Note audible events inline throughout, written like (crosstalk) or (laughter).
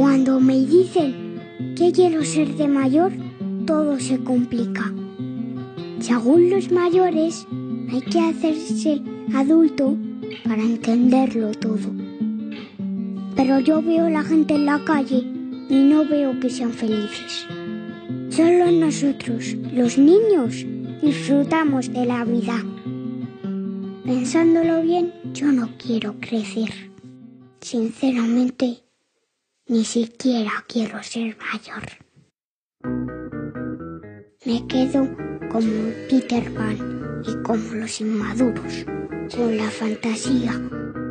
Cuando me dicen que quiero ser de mayor, todo se complica. Según los mayores, hay que hacerse adulto para entenderlo todo. Pero yo veo a la gente en la calle y no veo que sean felices. Solo nosotros, los niños, disfrutamos de la vida. Pensándolo bien, yo no quiero crecer. Sinceramente, ni siquiera quiero ser mayor. Me quedo como Peter Pan y como los inmaduros, con la fantasía,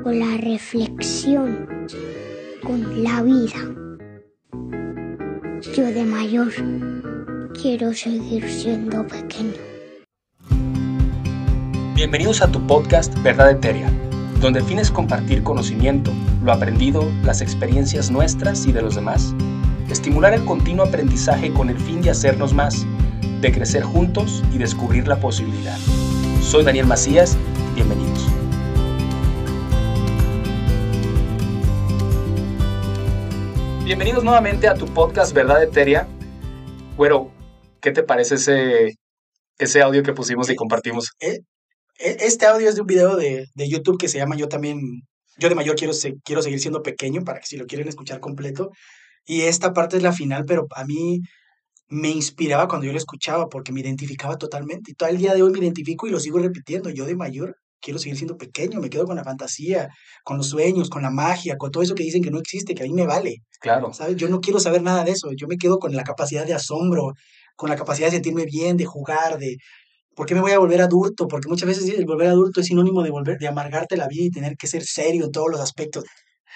con la reflexión, con la vida. Yo de mayor quiero seguir siendo pequeño. Bienvenidos a tu podcast Verdad Etérea, donde el fin es compartir conocimiento, lo aprendido, las experiencias nuestras y de los demás, estimular el continuo aprendizaje con el fin de hacernos más, de crecer juntos y descubrir la posibilidad. Soy Daniel Macías, bienvenidos. Bienvenidos nuevamente a tu podcast Verdad Etérea. Güero, ¿qué te parece ese, ese audio que pusimos y compartimos? E- e- Este audio es de un video de, de YouTube que se llama Yo también, yo de mayor quiero, se- quiero seguir siendo pequeño, para que si lo quieren escuchar completo. Y esta parte es la final, pero a mí me inspiraba cuando yo lo escuchaba porque me identificaba totalmente. Y todo el día de hoy me identifico y lo sigo repitiendo. Yo de mayor quiero seguir siendo pequeño, me quedo con la fantasía, con los sueños, con la magia, con todo eso que dicen que no existe, que a mí me vale. Claro, ¿Sabes? Yo no quiero saber nada de eso. Yo me quedo con la capacidad de asombro, con la capacidad de sentirme bien, de jugar, de ¿por qué me voy a volver adulto? Porque muchas veces el volver adulto es sinónimo de volver, de amargarte la vida y tener que ser serio en todos los aspectos.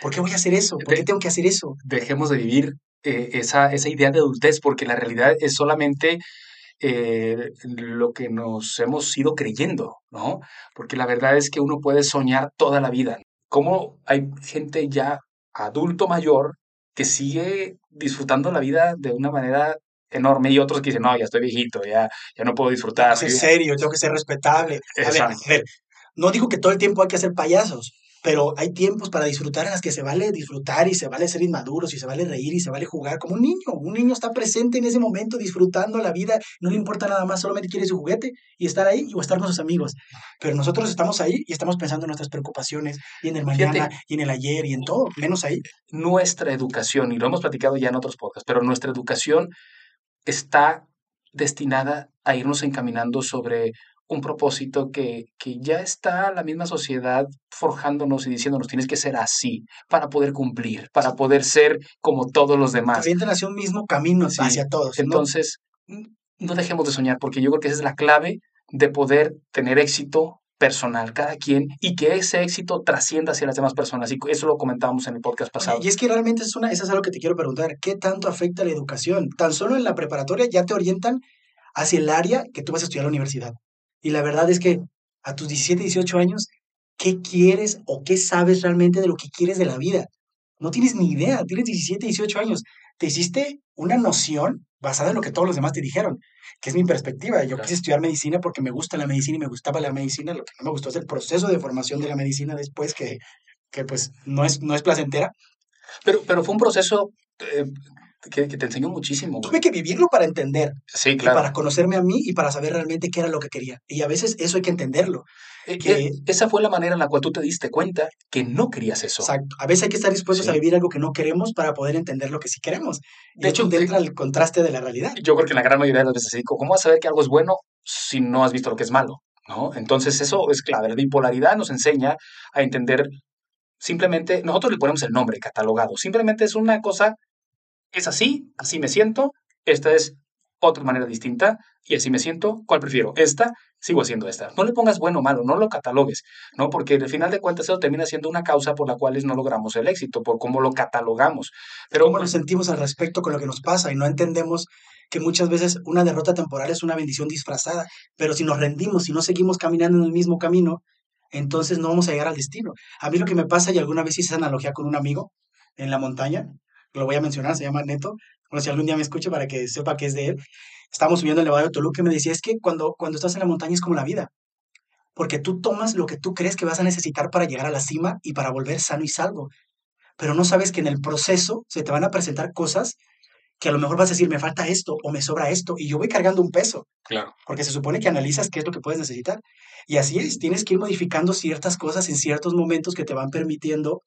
¿Por qué voy a hacer eso? ¿Por qué tengo que hacer eso? dejemos de vivir eh, esa, esa idea de adultez, porque la realidad es solamente eh, lo que nos hemos ido creyendo, ¿no? Porque la verdad es que uno puede soñar toda la vida. ¿Cómo hay gente ya adulto mayor que sigue disfrutando la vida de una manera enorme y otros que dicen, no, ya estoy viejito, ya, ya no puedo disfrutar. Ser serio, tengo que ser respetable. A ver, a Exacto. ver, no digo que todo el tiempo hay que ser payasos, pero hay tiempos para disfrutar en las que se vale disfrutar y se vale ser inmaduros y se vale reír y se vale jugar como un niño. Un niño está presente en ese momento disfrutando la vida, no le importa nada más, solamente quiere su juguete y estar ahí o estar con sus amigos. Pero nosotros estamos ahí y estamos pensando en nuestras preocupaciones y en el Fíjate. mañana y en el ayer y en todo, menos ahí. nuestra educación, y lo hemos platicado ya en otros podcasts, pero nuestra educación está destinada a irnos encaminando sobre un propósito que, que ya está la misma sociedad forjándonos y diciéndonos tienes que ser así para poder cumplir, para poder ser como todos los demás. Avientan hacia un mismo camino Sí. hacia todos. ¿no? Entonces, no dejemos de soñar, porque yo creo que esa es la clave de poder tener éxito personal, cada quien, y que ese éxito trascienda hacia las demás personas. Y eso lo comentábamos en el podcast pasado. y es que realmente es una, eso es algo que te quiero preguntar. ¿Qué tanto afecta la educación? Tan solo en la preparatoria ya te orientan hacia el área que tú vas a estudiar a la universidad. Y la verdad es que a tus 17, 18 años, ¿qué quieres o qué sabes realmente de lo que quieres de la vida? No tienes ni idea. Tienes 17, 18 años. Te hiciste una noción basada en lo que todos los demás te dijeron, que es mi perspectiva. Yo Claro. quise estudiar medicina porque me gusta la medicina y me gustaba la medicina. Lo que no me gustó es el proceso de formación de la medicina después, que, que pues no es, no es placentera. Pero, pero fue un proceso eh, que, que te enseñó muchísimo. Tuve que vivirlo para entender Sí, y claro. para conocerme a mí y para saber realmente qué era lo que quería. Y a veces eso hay que entenderlo. Que- eh, esa fue la manera en la cual tú te diste cuenta que no querías eso. Exacto. A veces hay que estar dispuestos a vivir algo que no queremos para poder entender lo que sí queremos. Y De hecho, hecho, entra el contraste de la realidad. Yo creo que la gran mayoría de las veces digo, ¿cómo vas a saber que algo es bueno si no has visto lo que es malo? ¿No? Entonces eso es clave. La bipolaridad nos enseña a entender simplemente, nosotros le ponemos el nombre catalogado, simplemente es una cosa, es así, así me siento, esta es otra manera distinta y así me siento, ¿cuál prefiero? Esta, sigo haciendo esta. No le pongas bueno o malo, no lo catalogues, ¿no? Porque al final de cuentas eso termina siendo una causa por la cual no logramos el éxito, por cómo lo catalogamos. Pero ¿Cómo nos sentimos al respecto con lo que nos pasa? Y no entendemos que muchas veces una derrota temporal es una bendición disfrazada. Pero si nos rendimos, si no seguimos caminando en el mismo camino, entonces no vamos a llegar al destino. A mí lo que me pasa, y alguna vez hice analogía con un amigo en la montaña, lo voy a mencionar, se llama Neto, bueno, si algún día me escucha para que sepa que es de él, estábamos subiendo el Nevado de Toluca y me decía, es que cuando, cuando estás en la montaña es como la vida, porque tú tomas lo que tú crees que vas a necesitar para llegar a la cima y para volver sano y salvo. pero no sabes que en el proceso se te van a presentar cosas que a lo mejor vas a decir, me falta esto o me sobra esto, y yo voy cargando un peso, Claro. porque se supone que analizas qué es lo que puedes necesitar. Y así es, tienes que ir modificando ciertas cosas en ciertos momentos que te van permitiendo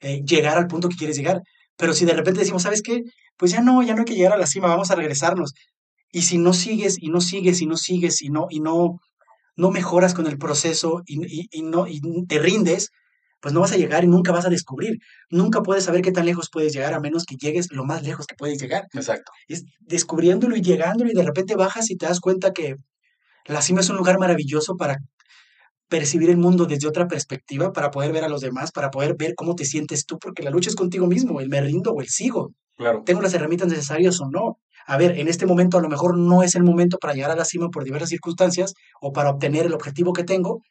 eh, llegar al punto que quieres llegar. Pero si de repente decimos, ¿sabes qué? Pues ya no, ya no hay que llegar a la cima, vamos a regresarnos. Y si no sigues y no sigues y no sigues y no, y no, no mejoras con el proceso y, y- y no, y te rindes, pues no vas a llegar y nunca vas a descubrir. Nunca puedes saber qué tan lejos puedes llegar a menos que llegues lo más lejos que puedes llegar. Exacto. Es descubriéndolo y llegándolo y de repente bajas y te das cuenta que la cima es un lugar maravilloso para percibir el mundo desde otra perspectiva, para poder ver a los demás, para poder ver cómo te sientes tú, porque la lucha es contigo mismo, el me rindo o el sigo. Claro. ¿Tengo las herramientas necesarias o no? A ver, en este momento a lo mejor no es el momento para llegar a la cima por diversas circunstancias o para obtener el objetivo que tengo,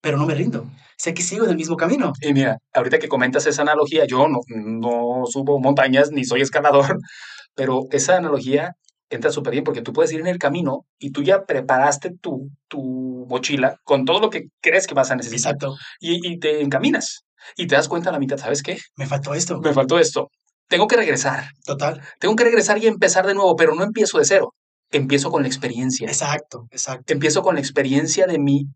pero no me rindo. Sé que sigo en el mismo camino. Y mira, ahorita que comentas esa analogía, yo no, no subo montañas ni soy escalador, (laughs) pero esa analogía entra súper bien porque tú puedes ir en el camino y tú ya preparaste tu, tu mochila con todo lo que crees que vas a necesitar Exacto. y, y te encaminas y te das cuenta a la mitad, ¿sabes qué? Me faltó esto. Me faltó esto. Tengo que regresar, Total. tengo que regresar y empezar de nuevo, pero no empiezo de cero, empiezo con la experiencia. Exacto, exacto. empiezo con la experiencia de mi,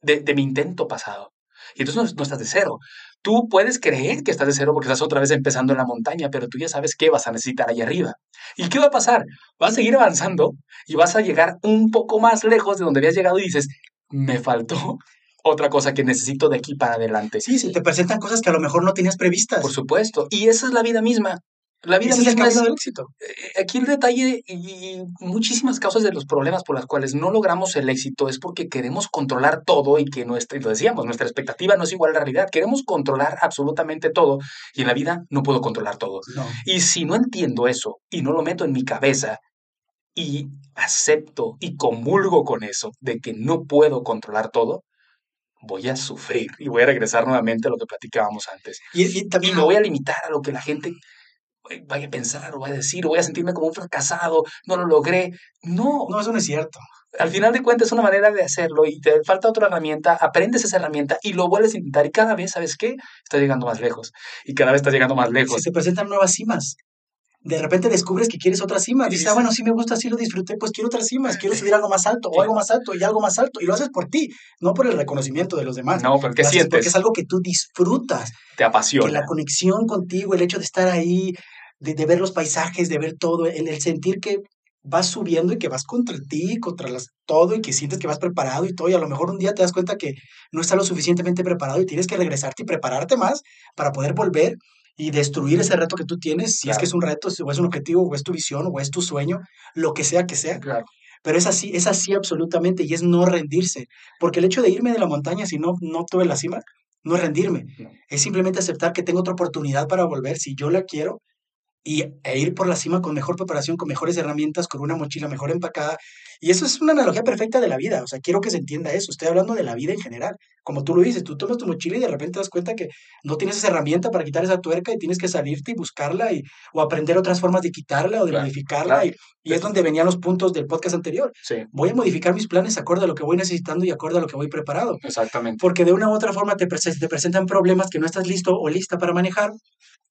de, de mi intento pasado. Y entonces no, no estás de cero. Tú puedes creer que estás de cero porque estás otra vez empezando en la montaña, pero tú ya sabes qué vas a necesitar allá arriba. ¿Y qué va a pasar? Vas a seguir avanzando y vas a llegar un poco más lejos de donde habías llegado y dices, me faltó (laughs) otra cosa que necesito de aquí para adelante. Sí, se te presentan cosas que a lo mejor no tenías previstas. Por supuesto. Y esa es la vida misma. La vida es el del éxito. eh, aquí el detalle y muchísimas causas de los problemas por las cuales no logramos el éxito es porque queremos controlar todo y que nuestra, y lo decíamos, nuestra expectativa no es igual a la realidad. Queremos controlar absolutamente todo y en la vida no puedo controlar todo. No. Y si no entiendo eso y no lo meto en mi cabeza y acepto y comulgo con eso de que no puedo controlar todo, voy a sufrir y voy a regresar nuevamente a lo que platicábamos antes. Y, y Y también me voy a limitar a lo que la gente vaya a pensar o vaya a decir, o voy a sentirme como un fracasado, no lo logré. No, No, eso no es cierto. al final de cuentas es una manera de hacerlo y te falta otra herramienta, aprendes esa herramienta y lo vuelves a intentar y cada vez, ¿sabes qué? Estás llegando más lejos y cada vez estás llegando más Se lejos. te presentan nuevas cimas. De repente descubres que quieres otra cima. Dices, ah, bueno, sí me gusta, sí lo disfruté, pues quiero otras cimas, quiero subir algo más alto, o algo más alto, y algo más alto. Y lo haces por ti, no por el reconocimiento de los demás. No, pero ¿qué Lo haces Porque sientes? es algo que tú disfrutas. Te Que apasiona. la conexión contigo, el hecho de estar ahí, de, de ver los paisajes, de ver todo, el, el sentir que vas subiendo y que vas contra ti, contra las, todo, y que sientes que vas preparado y todo, y a lo mejor un día te das cuenta que no estás lo suficientemente preparado y tienes que regresarte y prepararte más para poder volver y destruir ese reto que tú tienes, si es que es un reto, o es un objetivo, o es tu visión, o es tu sueño, lo que sea que sea. Claro. Pero es así, es así absolutamente, y es no rendirse. Porque el hecho de irme de la montaña si no, no tuve la cima, no es rendirme. No. Es simplemente aceptar que tengo otra oportunidad para volver si yo la quiero y, e ir por la cima con mejor preparación, con mejores herramientas, con una mochila mejor empacada. Y eso es una analogía perfecta de la vida. O sea, quiero que se entienda eso. Estoy hablando de la vida en general. Como tú lo dices, tú tomas tu mochila y de repente te das cuenta que no tienes esa herramienta para quitar esa tuerca y tienes que salirte y buscarla y, o aprender otras formas de quitarla o de Claro, modificarla. claro. Y, y es donde venían los puntos del podcast anterior. Sí, Voy a modificar mis planes acorde a lo que voy necesitando y acorde a lo que voy preparado. exactamente. Porque de una u otra forma te, te presentan problemas que no estás listo o lista para manejar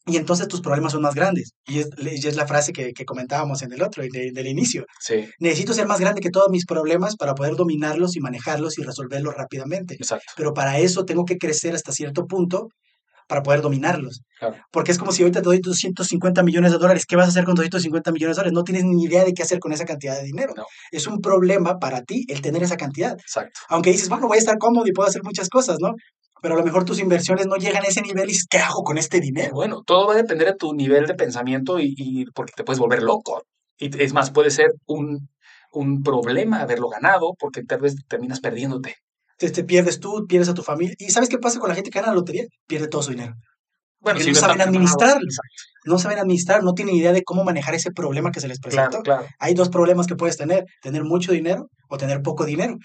y entonces tus problemas son más grandes. Y es, y es la frase que, que comentábamos en el otro, en el- del inicio. Sí, Necesito ser más grande que todos mis problemas para poder dominarlos y manejarlos y resolverlos rápidamente. exacto. Pero para eso tengo que crecer hasta cierto punto para poder dominarlos. Claro. Porque es como si ahorita te doy 250 millones de dólares. ¿Qué vas a hacer con 250 millones de dólares? No tienes ni idea de qué hacer con esa cantidad de dinero. No. Es un problema para ti el tener esa cantidad. Exacto. Aunque dices, bueno, voy a estar cómodo y puedo hacer muchas cosas, ¿no? Pero a lo mejor tus inversiones no llegan a ese nivel y ¿qué hago con este dinero? Bueno, todo va a depender de tu nivel de pensamiento y, y porque te puedes volver loco. Y es más, puede ser un, un problema haberlo ganado porque tal vez terminas perdiéndote. Te, te pierdes tú, pierdes a tu familia. ¿Y sabes qué pasa con la gente que gana la lotería? Pierde todo su dinero. Bueno, si no saben preparados. administrarlo. No saben administrar, no tienen idea de cómo manejar ese problema que se les presentó. Claro, claro. Hay dos problemas que puedes tener, tener mucho dinero o tener poco dinero.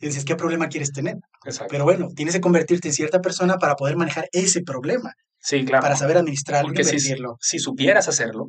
Y dices, ¿qué problema quieres tener? Exacto. Pero bueno, tienes que convertirte en cierta persona para poder manejar ese problema, sí, claro. para saber administrarlo y Porque si, si supieras hacerlo,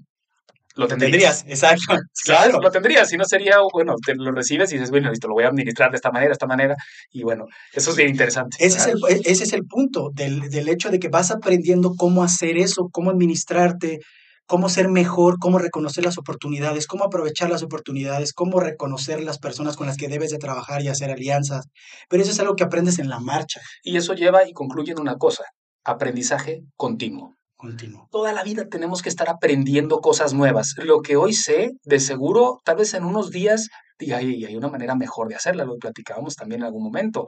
lo tendrías. exacto. (laughs) Claro, lo tendrías. Si no sería, bueno, te lo recibes y dices, bueno, listo, lo voy a administrar de esta manera, de esta manera. Y bueno, eso es bien interesante. Ese es, el, e- ese es el punto del, del hecho de que vas aprendiendo cómo hacer eso, cómo administrarte, cómo ser mejor, cómo reconocer las oportunidades, cómo aprovechar las oportunidades, cómo reconocer las personas con las que debes de trabajar y hacer alianzas. Pero eso es algo que aprendes en la marcha. Y eso lleva y concluye en una cosa, aprendizaje continuo. Continuo. Toda la vida tenemos que estar aprendiendo cosas nuevas. Lo que hoy sé, de seguro, tal vez en unos días diga, "Ay, hay una manera mejor de hacerla, lo platicábamos también en algún momento.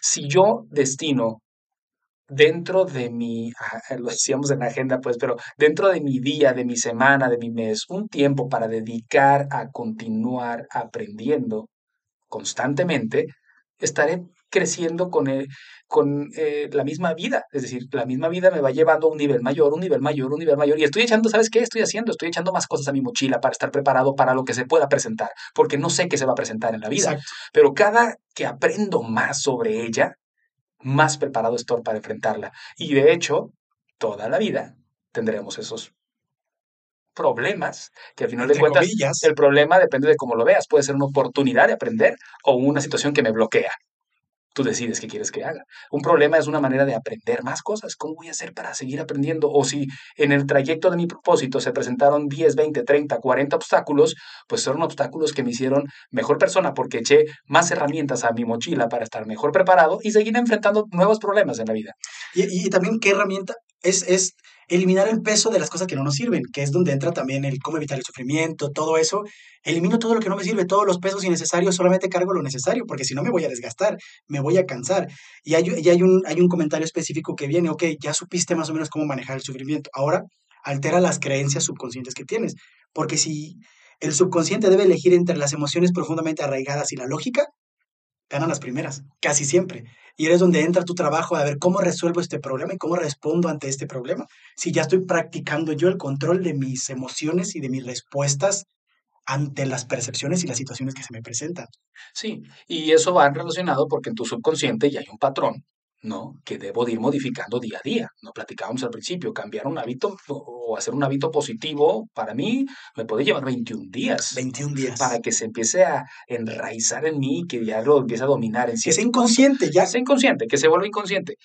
Si yo destino dentro de mi, ah, (laughs) lo decíamos en la agenda, pues, pero dentro de mi día, de mi semana, de mi mes, un tiempo para dedicar a continuar aprendiendo constantemente, estaré creciendo con, el- con eh, la misma vida. Es decir, la misma vida me va llevando a un nivel mayor, un nivel mayor, un nivel mayor. Y estoy echando, ¿sabes qué? Estoy haciendo, estoy echando más cosas a mi mochila para estar preparado para lo que se pueda presentar, porque no sé qué se va a presentar en la vida. Exacto. Pero cada que aprendo más sobre ella, más preparado estoy para enfrentarla. Y de hecho, toda la vida tendremos esos problemas que al final de cuentas comillas. el problema depende de cómo lo veas. Puede ser una oportunidad de aprender o una situación que me bloquea. Tú decides qué quieres que haga. Un problema es una manera de aprender más cosas. ¿Cómo voy a hacer para seguir aprendiendo? O si en el trayecto de mi propósito se presentaron 10, 20, 30, 40 obstáculos, pues son obstáculos que me hicieron mejor persona porque eché más herramientas a mi mochila para estar mejor preparado y seguir enfrentando nuevos problemas en la vida. Y, y- y también qué herramienta es, es eliminar el peso de las cosas que no nos sirven, que es donde entra también el cómo evitar el sufrimiento, todo eso. Elimino todo lo que no me sirve, todos los pesos innecesarios, solamente cargo lo necesario, porque si no me voy a desgastar, me voy a cansar. Y hay, y hay, un, hay un comentario específico que viene, ok, ya supiste más o menos cómo manejar el sufrimiento, ahora altera las creencias subconscientes que tienes, porque si el subconsciente debe elegir entre las emociones profundamente arraigadas y la lógica, ganan las primeras, casi siempre. Y eres donde entra tu trabajo de ver cómo resuelvo este problema y cómo respondo ante este problema. Si ya estoy practicando yo el control de mis emociones y de mis respuestas ante las percepciones y las situaciones que se me presentan. Sí, y eso va relacionado porque en tu subconsciente ya hay un patrón, ¿no? Que debo de ir modificando día a día. No platicábamos al principio, cambiar un hábito o hacer un hábito positivo, para mí me puede llevar 21 días 21 días. para que se empiece a enraizar en mí, que ya lo empiece a dominar en que sea inconsciente ya. que sea inconsciente, que se vuelva inconsciente.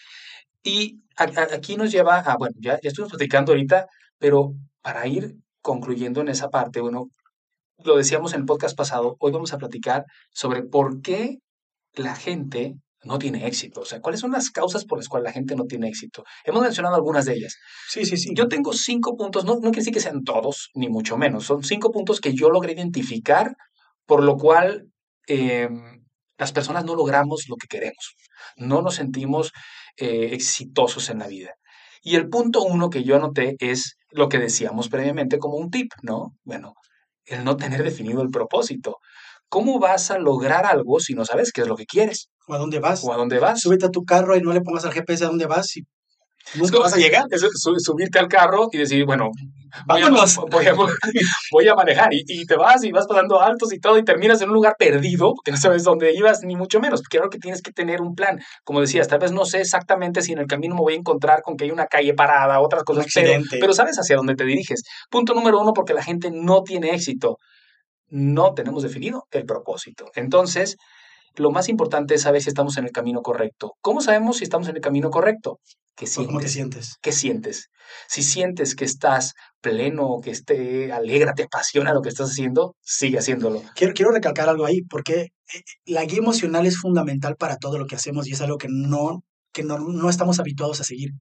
Y a- a- aquí nos lleva a, bueno, ya, ya estuvimos platicando ahorita, pero para ir concluyendo en esa parte, bueno, lo decíamos en el podcast pasado, hoy vamos a platicar sobre por qué la gente no tiene éxito, o sea, cuáles son las causas por las cuales la gente no tiene éxito. Hemos mencionado algunas de ellas. Sí, sí, sí. Yo tengo cinco puntos, no, no quiere decir que sean todos, ni mucho menos, son cinco puntos que yo logré identificar, por lo cual em, las personas no logramos lo que queremos, no nos sentimos eh, exitosos en la vida. Y el punto uno que yo anoté es lo que decíamos previamente como un tip, ¿no? Bueno, el no tener definido el propósito. ¿Cómo vas a lograr algo si no sabes qué es lo que quieres ¿O a dónde vas? o a dónde vas? Súbete a tu carro y no le pongas al GPS a dónde vas y Es nunca como vas a llegar. es su- subirte al carro y decir, bueno, voy a, Vámonos. (laughs) voy a- voy a manejar y, y te vas y vas pasando altos y todo y terminas en un lugar perdido porque no sabes dónde ibas ni mucho menos. Creo que tienes que tener un plan. Como decías, tal vez no sé exactamente si en el camino me voy a encontrar con que hay una calle parada, otras cosas, pero, pero sabes hacia dónde te diriges. Punto número uno, porque la gente no tiene éxito. No tenemos definido el propósito. Entonces, lo más importante es saber si estamos en el camino correcto. ¿Cómo sabemos si estamos en el camino correcto? ¿Qué ¿O ¿Cómo te sientes? sientes? ¿Qué sientes? Si sientes que estás pleno, que esté alegra, te apasiona lo que estás haciendo, sigue haciéndolo. Quiero, quiero recalcar algo ahí, porque eh, la guía emocional es fundamental para todo lo que hacemos y es algo que no, que no, no estamos habituados a seguir.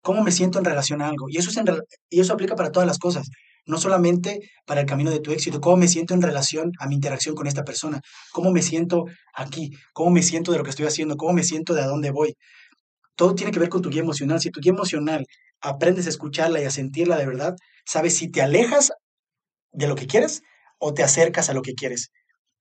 ¿Cómo me siento en relación a algo? Y eso, es en y eso aplica para todas las cosas, no solamente para el camino de tu éxito. ¿Cómo me siento en relación a mi interacción con esta persona? ¿Cómo me siento aquí? ¿Cómo me siento de lo que estoy haciendo? ¿Cómo me siento de a dónde voy? Todo tiene que ver con tu guía emocional. Si tu guía emocional aprendes a escucharla y a sentirla de verdad, sabes si te alejas de lo que quieres o te acercas a lo que quieres.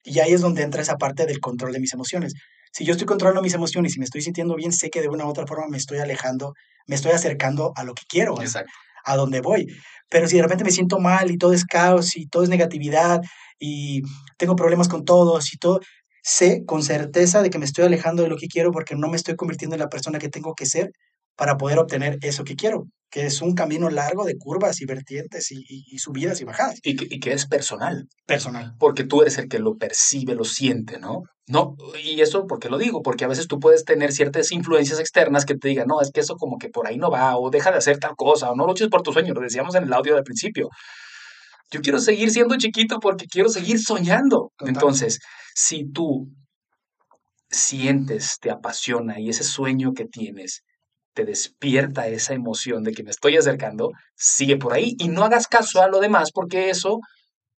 Y ahí es donde entra esa parte del control de mis emociones. Si yo estoy controlando mis emociones y me estoy sintiendo bien, sé que de una u otra forma me estoy alejando, me estoy acercando a lo que quiero, Exacto. A donde voy. Pero si de repente me siento mal y todo es caos y todo es negatividad y tengo problemas con todos y todo, sé con certeza de que me estoy alejando de lo que quiero porque no me estoy convirtiendo en la persona que tengo que ser para poder obtener eso que quiero, que es un camino largo de curvas y vertientes y, y- y subidas y bajadas. Y que, y que es personal, Personal. porque tú eres el que lo percibe, lo siente, ¿no? No, y eso porque lo digo, porque a veces tú puedes tener ciertas influencias externas que te digan, no, es que eso como que por ahí no va, o deja de hacer tal cosa, o no luches por tu sueño, lo decíamos en el audio del principio. Yo quiero seguir siendo chiquito porque quiero seguir soñando. Entonces, si tú sientes, te apasiona y ese sueño que tienes te despierta esa emoción de que me estoy acercando, sigue por ahí y no hagas caso a lo demás porque eso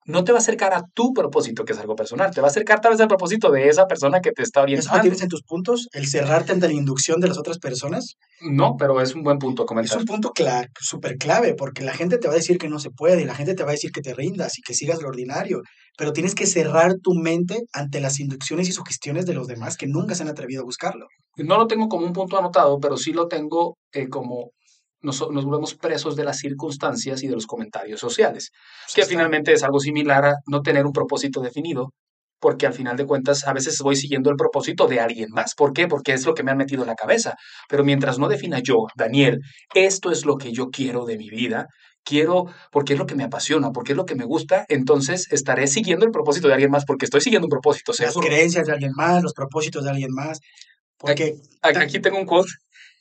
no te va a acercar a tu propósito, que es algo personal, te va a acercar tal vez al propósito de esa persona que te está ¿Eso orientando. tienes en tus puntos? ¿El cerrarte ante la inducción de las otras personas? No, pero es un buen punto a Es comentar. un punto claro, súper clave, porque la gente te va a decir que no se puede, y la gente te va a decir que te rindas y que sigas lo ordinario, pero tienes que cerrar tu mente ante las inducciones y sugestiones de los demás que nunca se han atrevido a buscarlo. No lo tengo como un punto anotado, pero sí lo tengo eh, como nos, nos volvemos presos de las circunstancias y de los comentarios sociales, Pues que está. finalmente es algo similar a no tener un propósito definido, porque al final de cuentas a veces voy siguiendo el propósito de alguien más. ¿Por qué? Porque es lo que me han metido en la cabeza. Pero mientras no defina yo, Daniel, esto es lo que yo quiero de mi vida, quiero porque es lo que me apasiona, porque es lo que me gusta, entonces estaré siguiendo el propósito de alguien más porque estoy siguiendo un propósito Las seguro. creencias de alguien más, los propósitos de alguien más, porque Aquí aquí tengo un quote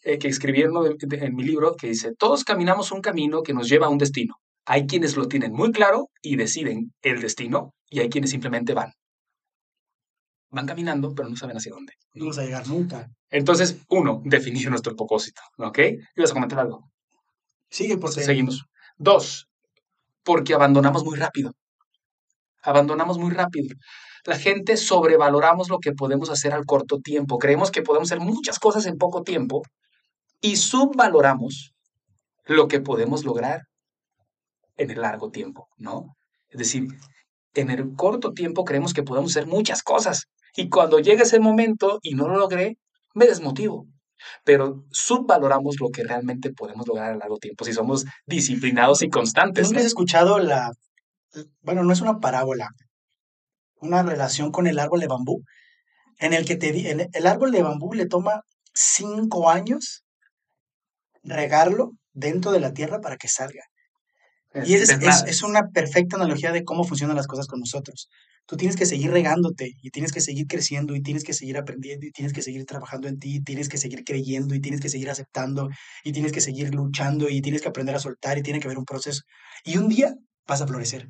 eh, que escribí en, mi libro que dice, todos caminamos un camino que nos lleva a un destino. Hay quienes lo tienen muy claro y deciden el destino y hay quienes simplemente van. Van caminando, pero no saben hacia dónde. no vamos a llegar nunca. Entonces, uno, definir nuestro propósito. ¿Ok? ¿Ibas a comentar algo? Sigue porque Seguimos. Dos, porque abandonamos muy rápido. Abandonamos muy rápido. La gente sobrevaloramos lo que podemos hacer al corto tiempo. Creemos que podemos hacer muchas cosas en poco tiempo y subvaloramos lo que podemos lograr en el largo tiempo, ¿no? Es decir, en el corto tiempo creemos que podemos hacer muchas cosas y cuando llega ese momento y no lo logré, me desmotivo. Pero subvaloramos lo que realmente podemos lograr a largo tiempo si somos disciplinados y constantes. ¿Nunca ¿no? has escuchado la, bueno, no es una parábola, una relación con el árbol de bambú, en el que te, el árbol de bambú le toma cinco años regarlo dentro de la tierra para que salga. Y es, Es una perfecta analogía de cómo funcionan las cosas con nosotros. Tú tienes que seguir regándote y tienes que seguir creciendo y tienes que seguir aprendiendo y tienes que seguir trabajando en ti, y tienes que seguir creyendo y tienes que seguir aceptando y tienes que seguir luchando y tienes que aprender a soltar y tiene que haber un proceso. Y un día vas a florecer,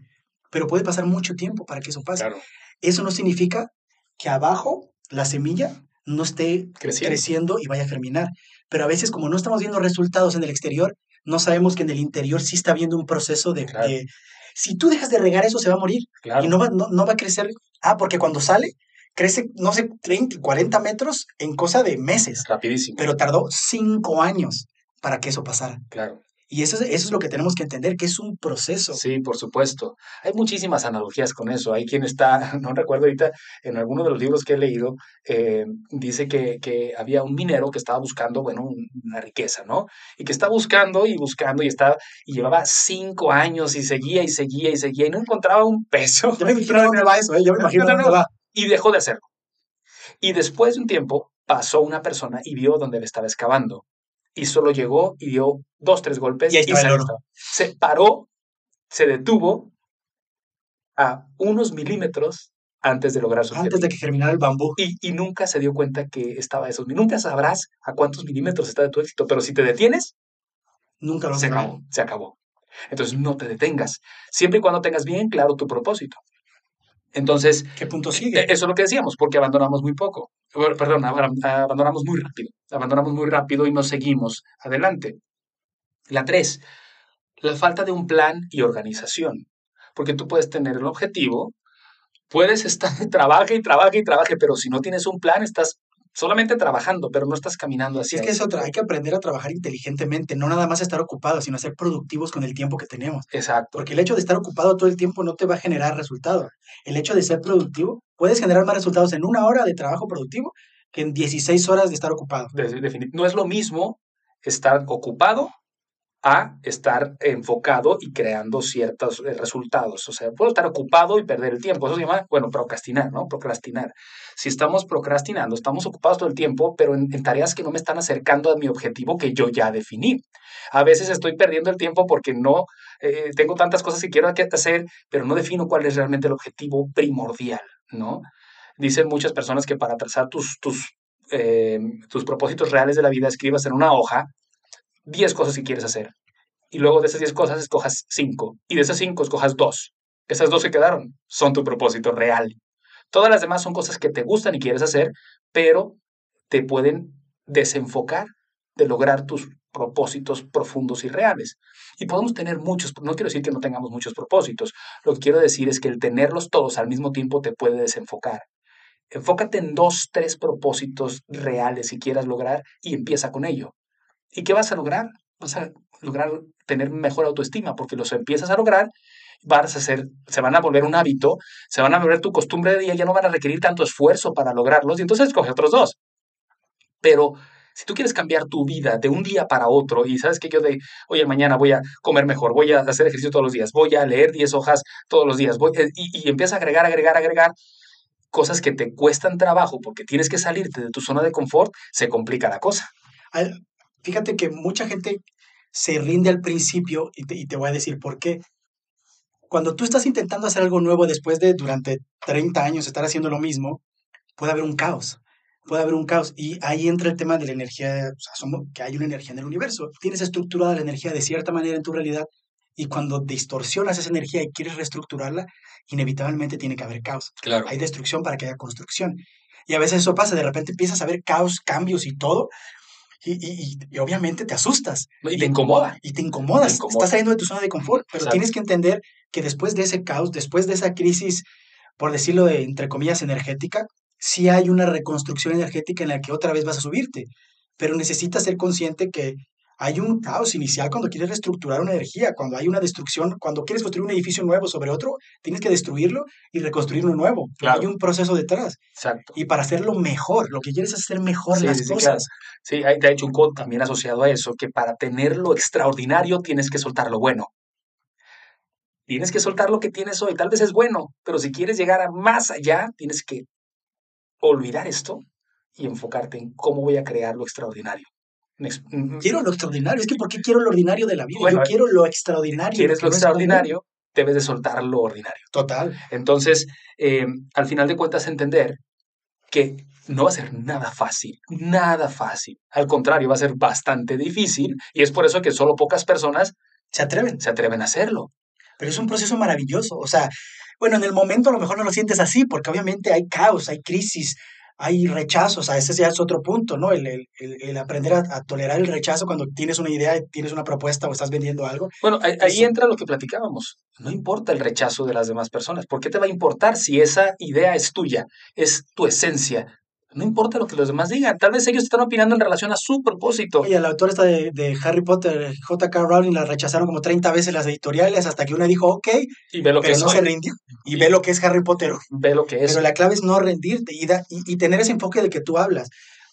pero puede pasar mucho tiempo para que eso pase. Claro, Eso no significa que abajo la semilla no esté creciendo. creciendo y vaya a germinar. Pero a veces como no estamos viendo resultados en el exterior, no sabemos que en el interior sí está habiendo un proceso de... Claro. de- si tú dejas de regar eso, se va a morir Claro. y no va, no, no va a crecer. Ah, porque cuando sale, crece, no sé, 30, 40 metros en cosa de meses, Rapidísimo. pero tardó cinco años para que eso pasara. claro. Y eso es, eso es lo que tenemos que entender, que es un proceso. Sí, por supuesto. Hay muchísimas analogías con eso. Hay quien está, (laughs) no recuerdo ahorita, en alguno de los libros que he leído, eh, dice que, que había un minero que estaba buscando, bueno, un- una riqueza, ¿no? Y que está buscando y buscando y estaba, y llevaba cinco años y seguía y seguía y seguía y no encontraba un peso. (laughs) Ya me (laughs) imagino dónde va eso, ¿eh? Ya me imagino No, no, dónde va. Y dejó de hacerlo. Y después de un tiempo pasó una persona y vio donde le estaba excavando. Y solo llegó y dio dos, tres golpes Y ahí se. Se paró, se detuvo a unos milímetros antes de lograr su Antes de que germinara el bambú. y, y nunca se dio cuenta que estaba a esos. Nunca sabrás a cuántos milímetros está de tu éxito, pero si te detienes, Nunca lo se acabó, se acabó. Entonces no te detengas, siempre y cuando tengas bien claro tu propósito. Entonces, ¿Qué punto sigue? Eso es lo que decíamos, porque abandonamos muy poco. Perdón, abandonamos muy rápido. Abandonamos muy rápido y no seguimos adelante. La tres, la falta de un plan y organización. Porque tú puedes tener el objetivo, puedes estar, (laughs) trabaje y trabaje y trabaje, pero si no tienes un plan, estás solamente trabajando, pero no estás caminando hacia es que es otra, hay que aprender a trabajar inteligentemente, no nada más estar ocupados, sino ser productivos con el tiempo que tenemos. Exacto. Porque el hecho de estar ocupado todo el tiempo no te va a generar resultados. El hecho de ser productivo, puedes generar más resultados en una hora de trabajo productivo que en 16 horas de estar ocupado. No es lo mismo estar ocupado a estar enfocado y creando ciertos eh, resultados. O sea, puedo estar ocupado y perder el tiempo. Eso se llama, bueno, procrastinar, ¿no? Procrastinar. Si estamos procrastinando, estamos ocupados todo el tiempo, pero en, tareas que no me están acercando a mi objetivo que yo ya definí. A veces estoy perdiendo el tiempo porque no eh, tengo tantas cosas que quiero hacer, pero no defino cuál es realmente el objetivo primordial, ¿no? Dicen muchas personas que para trazar tus, tus, eh, tus propósitos reales de la vida escribas en una hoja 10 cosas que quieres hacer. Y luego de esas 10 cosas escojas 5. Y de esas 5 escojas 2. Esas dos que quedaron son tu propósito real. Todas las demás son cosas que te gustan y quieres hacer, pero te pueden desenfocar de lograr tus propósitos profundos y reales. Y podemos tener muchos, no quiero decir que no tengamos muchos propósitos, lo que quiero decir es que el tenerlos todos al mismo tiempo te puede desenfocar. Enfócate en dos, tres propósitos reales si quieras lograr y empieza con ello. ¿Y qué vas a lograr? Vas a lograr tener mejor autoestima, porque los empiezas a lograr, vas a hacer, se van a volver un hábito, se van a volver tu costumbre de día, ya no van a requerir tanto esfuerzo para lograrlos, y entonces escoge otros dos. Pero si tú quieres cambiar tu vida de un día para otro y sabes que yo de, oye, mañana voy a comer mejor, voy a hacer ejercicio todos los días, voy a leer 10 hojas todos los días, voy, y, y empiezas a agregar, agregar, agregar cosas que te cuestan trabajo porque tienes que salirte de tu zona de confort, se complica la cosa fíjate que mucha gente se rinde al principio y te, voy a decir por qué. Cuando tú estás intentando hacer algo nuevo después de durante 30 años estar haciendo lo mismo, puede haber un caos. Puede haber un caos. Y ahí entra el tema de la energía, o sea, que hay una energía en el universo. Tienes estructurada la energía de cierta manera en tu realidad y cuando distorsionas esa energía y quieres reestructurarla, inevitablemente tiene que haber caos. Claro. Hay destrucción para que haya construcción. Y a veces eso pasa, de repente empiezas a ver caos, cambios y todo, y, y, obviamente te asustas. Y te incomoda. Y te incomodas. Estás saliendo de tu zona de confort, pero tienes que entender que después de ese caos, después de esa crisis, por decirlo de entre comillas, energética, sí hay una reconstrucción energética en la que otra vez vas a subirte. Pero necesitas ser consciente que hay un caos inicial cuando quieres reestructurar una energía, cuando hay una destrucción, cuando quieres construir un edificio nuevo sobre otro, tienes que destruirlo y reconstruir uno nuevo. Hay un proceso detrás. Exacto. Y para hacerlo mejor, lo que quieres es hacer mejor las cosas. Sí, hay de hecho un code también asociado a eso, que para tener lo extraordinario tienes que soltar lo bueno. Tienes que soltar lo que tienes hoy. Tal vez es bueno, pero si quieres llegar a más allá, tienes que olvidar esto y enfocarte en cómo voy a crear lo extraordinario. Quiero lo extraordinario. Es que ¿por qué quiero lo ordinario de la vida? Yo quiero lo extraordinario. Quieres lo, extraordinario, debes de soltar lo ordinario. Total. Entonces, eh, al final de cuentas, entender que no va a ser nada fácil, nada fácil. Al contrario, va a ser bastante difícil y es por eso que solo pocas personas se atreven. Se atreven a hacerlo. Pero es un proceso maravilloso. O sea, bueno, en el momento a lo mejor no lo sientes así, porque obviamente hay caos, hay crisis, hay rechazos, a ese ya es otro punto, ¿no? El, el, el aprender a, tolerar el rechazo cuando tienes una idea, tienes una propuesta o estás vendiendo algo. Bueno, ahí, entra lo que platicábamos. No importa el rechazo de las demás personas. ¿Por qué te va a importar si esa idea es tuya, es tu esencia, no importa lo que los demás digan. Tal vez ellos están opinando en relación a su propósito. Oye, la autora esta de, Harry Potter, J.K. Rowling, la rechazaron como 30 veces las editoriales hasta que una dijo, ok, y ve lo que no se rindió. Y, ve lo que es Harry Potter. Ve lo que es. Pero la clave es no rendirte y, y, tener ese enfoque de que tú hablas.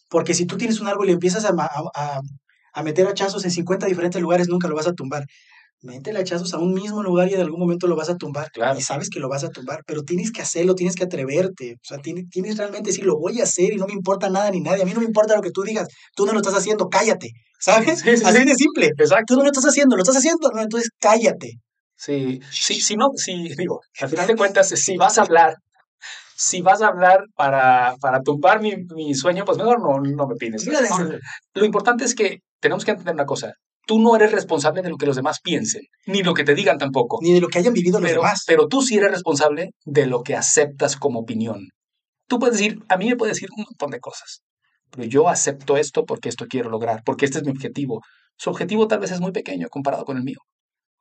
Porque si tú tienes un árbol y empiezas a, a, a meter hachazos en 50 diferentes lugares, nunca lo vas a tumbar mete hachazos a un mismo lugar y en algún momento lo vas a tumbar. Y sabes que lo vas a tumbar, pero tienes que hacerlo, tienes que atreverte. O sea, tienes, tienes realmente decir, lo voy a hacer y no me importa nada ni nadie. A mí no me importa lo que tú digas. Tú no lo estás haciendo, cállate. ¿Sabes? Así de simple. Exacto. Tú no lo estás haciendo, lo estás haciendo, no, entonces cállate. Sí, sí, si no, si, digo, al final de cuentas, si vas a hablar, si vas a hablar para, para tumbar mi, mi sueño, pues mejor no, no me pides. Lo importante es que tenemos que entender una cosa tú no eres responsable de lo que los demás piensen, ni lo que te digan tampoco. Ni de lo que hayan vivido los demás. Pero tú sí eres responsable de lo que aceptas como opinión. Tú puedes decir, a mí me puedes decir un montón de cosas, pero yo acepto esto porque esto quiero lograr, porque este es mi objetivo. Su objetivo tal vez es muy pequeño comparado con el mío.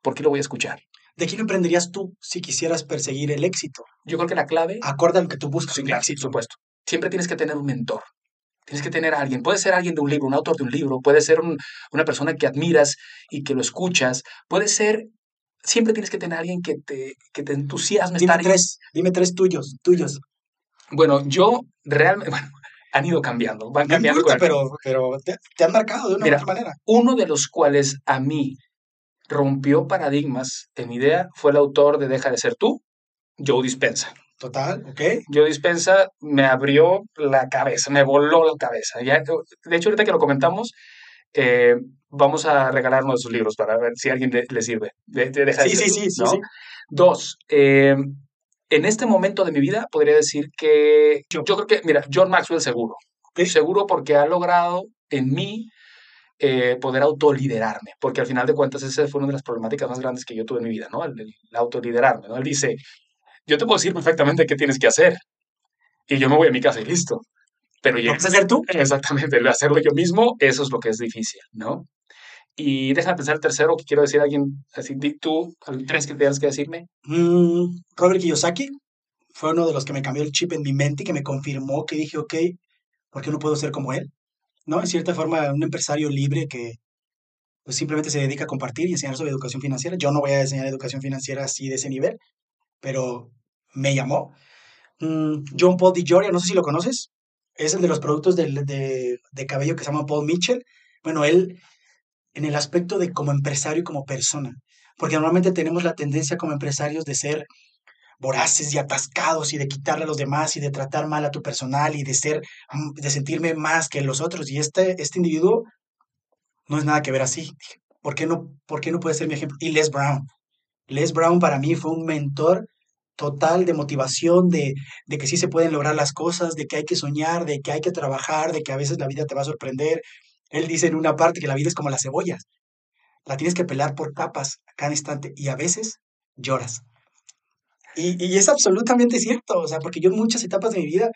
¿Por qué lo voy a escuchar? ¿De quién emprenderías tú si quisieras perseguir el éxito? Yo creo que la clave... Acuerda lo que tú buscas. Sí, claro, por supuesto. Siempre tienes que tener un mentor. Tienes que tener a alguien. Puede ser alguien de un libro, un autor de un libro, puede ser una persona que admiras y que lo escuchas, puede ser... Siempre tienes que tener a alguien que te, que te entusiasme. Dime tres, dime tres tuyos, tuyos. Bueno, yo realmente, (laughs) bueno, han ido cambiando, van cambiando. pero, pero te, han marcado de una u otra manera. Uno de los cuales a mí rompió paradigmas en mi idea fue el autor de Deja de ser tú, Joe Dispensa. Total, ok. Joe Dispensa me abrió la cabeza, me voló la cabeza. Ya, de hecho, ahorita que lo comentamos, eh, vamos a regalar uno de sus libros para ver si a alguien le, le sirve. De, de Sí, sí, sí, sí, ¿no? sí. Dos, eh, en este momento de mi vida podría decir que yo, yo creo que, mira, John Maxwell seguro. Seguro porque ha logrado en mí eh, poder autoliderarme, porque al final de cuentas esa fue una de las problemáticas más grandes que yo tuve en mi vida, ¿no? El, el autoliderarme, ¿no? Él dice, yo te puedo decir perfectamente qué tienes que hacer y yo me voy a mi casa y listo. Pero ¿Lo vas a hacer tú? exactamente, hacerlo yo mismo, eso es lo que es difícil, ¿no? Y déjame pensar el tercero que quiero decir a alguien, así, di tú, tres que tienes que decirme. Mm, Robert Kiyosaki fue uno de los que me cambió el chip en mi mente y que me confirmó que dije, ok, ¿por qué no puedo ser como él? ¿No? En cierta forma, un empresario libre que pues, simplemente se dedica a compartir y enseñar sobre educación financiera. Yo no voy a enseñar educación financiera así de ese nivel, pero me llamó. Mm, John Paul DiGioria, no sé si lo conoces, es el de los productos del- de, de cabello que se llama Paul Mitchell. Bueno, él en el aspecto de como empresario y como persona, porque normalmente tenemos la tendencia como empresarios de ser voraces y atascados y de quitarle a los demás y de tratar mal a tu personal y de ser, mm, de sentirme más que los otros. Y este, este individuo no es nada que ver así. ¿Por qué no, por qué no puede ser mi ejemplo? Y Les Brown. Les Brown para mí fue un mentor total de motivación, de, de que sí se pueden lograr las cosas, de que hay que soñar, de que hay que trabajar, de que a veces la vida te va a sorprender. Él dice en una parte que la vida es como las cebollas. La tienes que pelar por capas cada instante y a veces lloras. Y, y es absolutamente cierto, o sea, porque yo en muchas etapas de mi vida,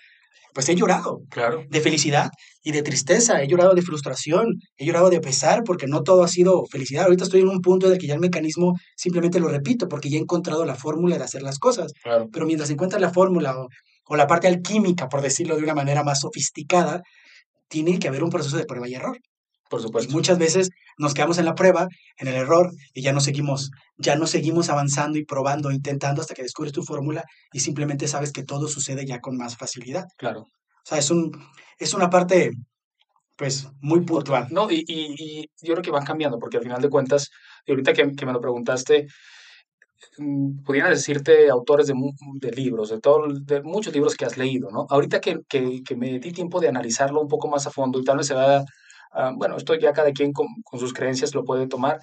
pues he llorado Claro. de felicidad y de tristeza, he llorado de frustración, he llorado de pesar, porque no todo ha sido felicidad. Ahorita estoy en un punto en el que ya el mecanismo simplemente lo repito, porque ya he encontrado la fórmula de hacer las cosas. Claro. Pero mientras encuentras la fórmula o, o la parte alquímica, por decirlo de una manera más sofisticada, tiene que haber un proceso de prueba y error. Por Y supuesto. muchas veces nos quedamos en la prueba, en el error, y ya no seguimos, ya no seguimos avanzando y probando, intentando hasta que descubres tu fórmula y simplemente sabes que todo sucede ya con más facilidad. Claro. O sea, es un, es una parte, pues, muy puntual. No, y, y, y yo creo que van cambiando, porque al final de cuentas, y ahorita que, que me lo preguntaste, mm, pudiera decirte autores de, de libros, de, todo, de muchos libros que has leído, ¿no? Ahorita que, que, que me di tiempo de analizarlo un poco más a fondo y tal vez se va, ah, bueno, esto ya cada quien con, sus creencias lo puede tomar.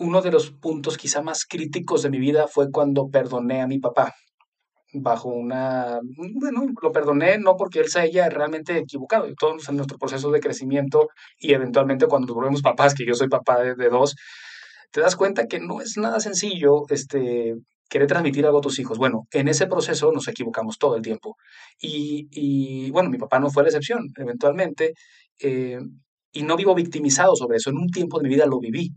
Uno de los puntos quizá más críticos de mi vida fue cuando perdoné a mi papá bajo una, bueno, lo perdoné no porque él se haya realmente equivocado, todos en nuestro proceso de crecimiento y eventualmente cuando nos volvemos papás, que yo soy papá de, de dos, te das cuenta que no es nada sencillo este, querer transmitir algo a tus hijos. Bueno, en ese proceso nos equivocamos todo el tiempo. Y, y bueno, mi papá no fue la excepción, eventualmente, eh, y no vivo victimizado sobre eso. En un tiempo de mi vida lo viví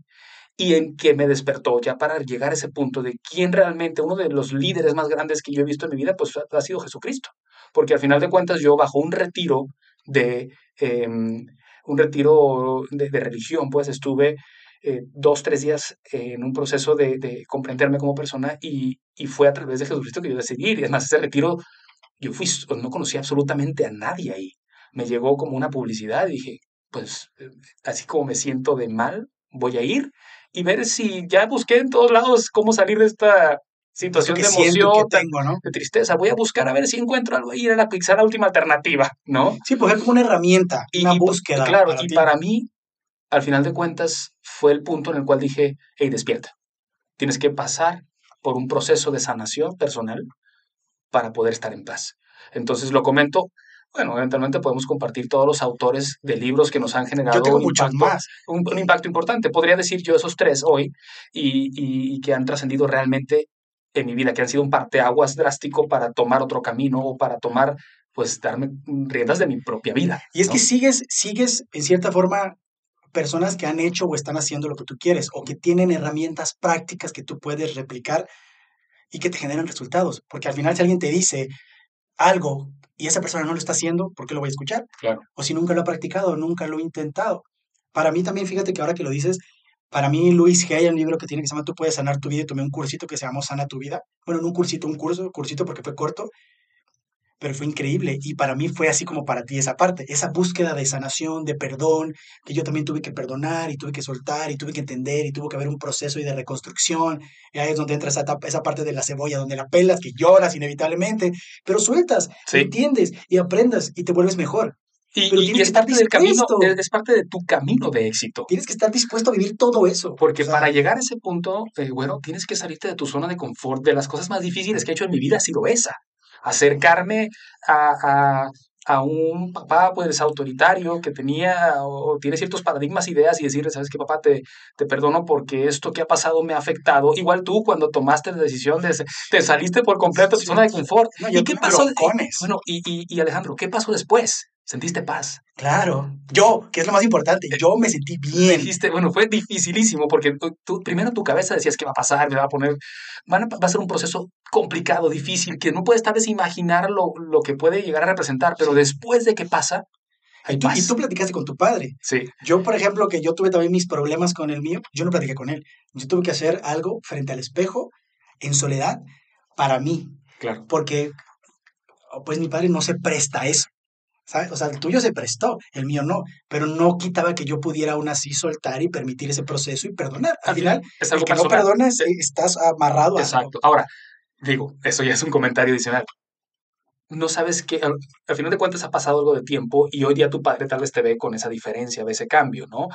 y en que me despertó ya para llegar a ese punto de quién realmente, uno de los líderes más grandes que yo he visto en mi vida, pues ha, sido Jesucristo. Porque al final de cuentas yo bajo un retiro de, eh, un retiro de, religión, pues estuve eh, dos, tres días en un proceso de, de comprenderme como persona y, y, fue a través de Jesucristo que yo decidí. Y además, ese retiro, yo fui, no conocía absolutamente a nadie ahí. Me llegó como una publicidad y dije, pues así como me siento de mal, voy a ir y ver si ya busqué en todos lados cómo salir de esta situación de emoción, tengo, ¿no? de tristeza. Voy a buscar a ver si encuentro algo y ir a la, quizá la última alternativa, ¿no? Sí, pues es como una herramienta, y, una y, búsqueda. Claro, para y ti. para mí, al final de cuentas, fue el punto en el cual dije, hey, despierta. Tienes que pasar por un proceso de sanación personal para poder estar en paz. Entonces lo comento bueno, eventualmente podemos compartir todos los autores de libros que nos han generado yo tengo un, muchos impacto, más. Un, un, impacto importante. Podría decir yo esos tres hoy y, y, y que han trascendido realmente en mi vida, que han sido un parteaguas drástico para tomar otro camino o para tomar, pues, darme riendas de mi propia vida. Y es ¿no? que sigues, sigues, en cierta forma, personas que han hecho o están haciendo lo que tú quieres o que tienen herramientas prácticas que tú puedes replicar y que te generan resultados. Porque al final si alguien te dice algo y esa persona no lo está haciendo, ¿por qué lo voy a escuchar? Claro. O si nunca lo ha practicado, nunca lo ha intentado. Para mí también, fíjate que ahora que lo dices, para mí Luis Hay, un libro que tiene que se llama Tú puedes sanar tu vida, y tomé un cursito que se llamó Sana tu vida. Bueno, no un cursito, un curso, cursito porque fue corto. Pero fue increíble. Y para mí fue así como para ti esa parte, esa búsqueda de sanación, de perdón, que yo también tuve que perdonar y tuve que soltar y tuve que entender y tuvo que haber un proceso y de reconstrucción. Y ahí es donde entra esa, esa parte de la cebolla, donde la pelas, que lloras inevitablemente, pero sueltas, entiendes y aprendas y te vuelves mejor. Y, es parte del camino, es, parte de tu camino de éxito. Tienes que estar dispuesto a vivir todo eso. Porque para llegar a ese punto, eh, bueno, tienes que salirte de tu zona de confort. De las cosas más difíciles que he hecho en mi vida ha sido esa. Acercarme a, a, un papá pues autoritario que tenía o tiene ciertos paradigmas, ideas y decirle, sabes qué papá, te, te perdono porque esto que ha pasado me ha afectado. Igual tú cuando tomaste la decisión de, te saliste por completo de tu zona de confort. ¿Y qué pasó? Bueno, y, y, y Alejandro, ¿qué pasó después? ¿Sentiste paz? Claro. Yo, que es lo más importante, yo me sentí bien. Dijiste, bueno, fue dificilísimo porque tú, primero tu cabeza decías que va a pasar, me va a poner, va a ser un proceso complicado, difícil, que no puedes tal vez imaginar lo, lo que puede llegar a representar, pero después de que pasa, hay tú, y tú platicaste con tu padre. Sí. Yo, por ejemplo, que yo tuve también mis problemas con el mío, yo no platiqué con él. Yo tuve que hacer algo frente al espejo, en soledad, para mí. Claro. Porque, pues mi padre no se presta a eso. O sea, el tuyo se prestó, el mío no, pero no quitaba que yo pudiera aún así soltar y permitir ese proceso y perdonar. Al, final, es algo que no perdonas, eh, estás amarrado Exacto. Ahora, digo, eso ya es un comentario adicional. No sabes que, al, final de cuentas ha pasado algo de tiempo y hoy día tu padre tal vez te ve con esa diferencia, ve ese cambio, ¿no?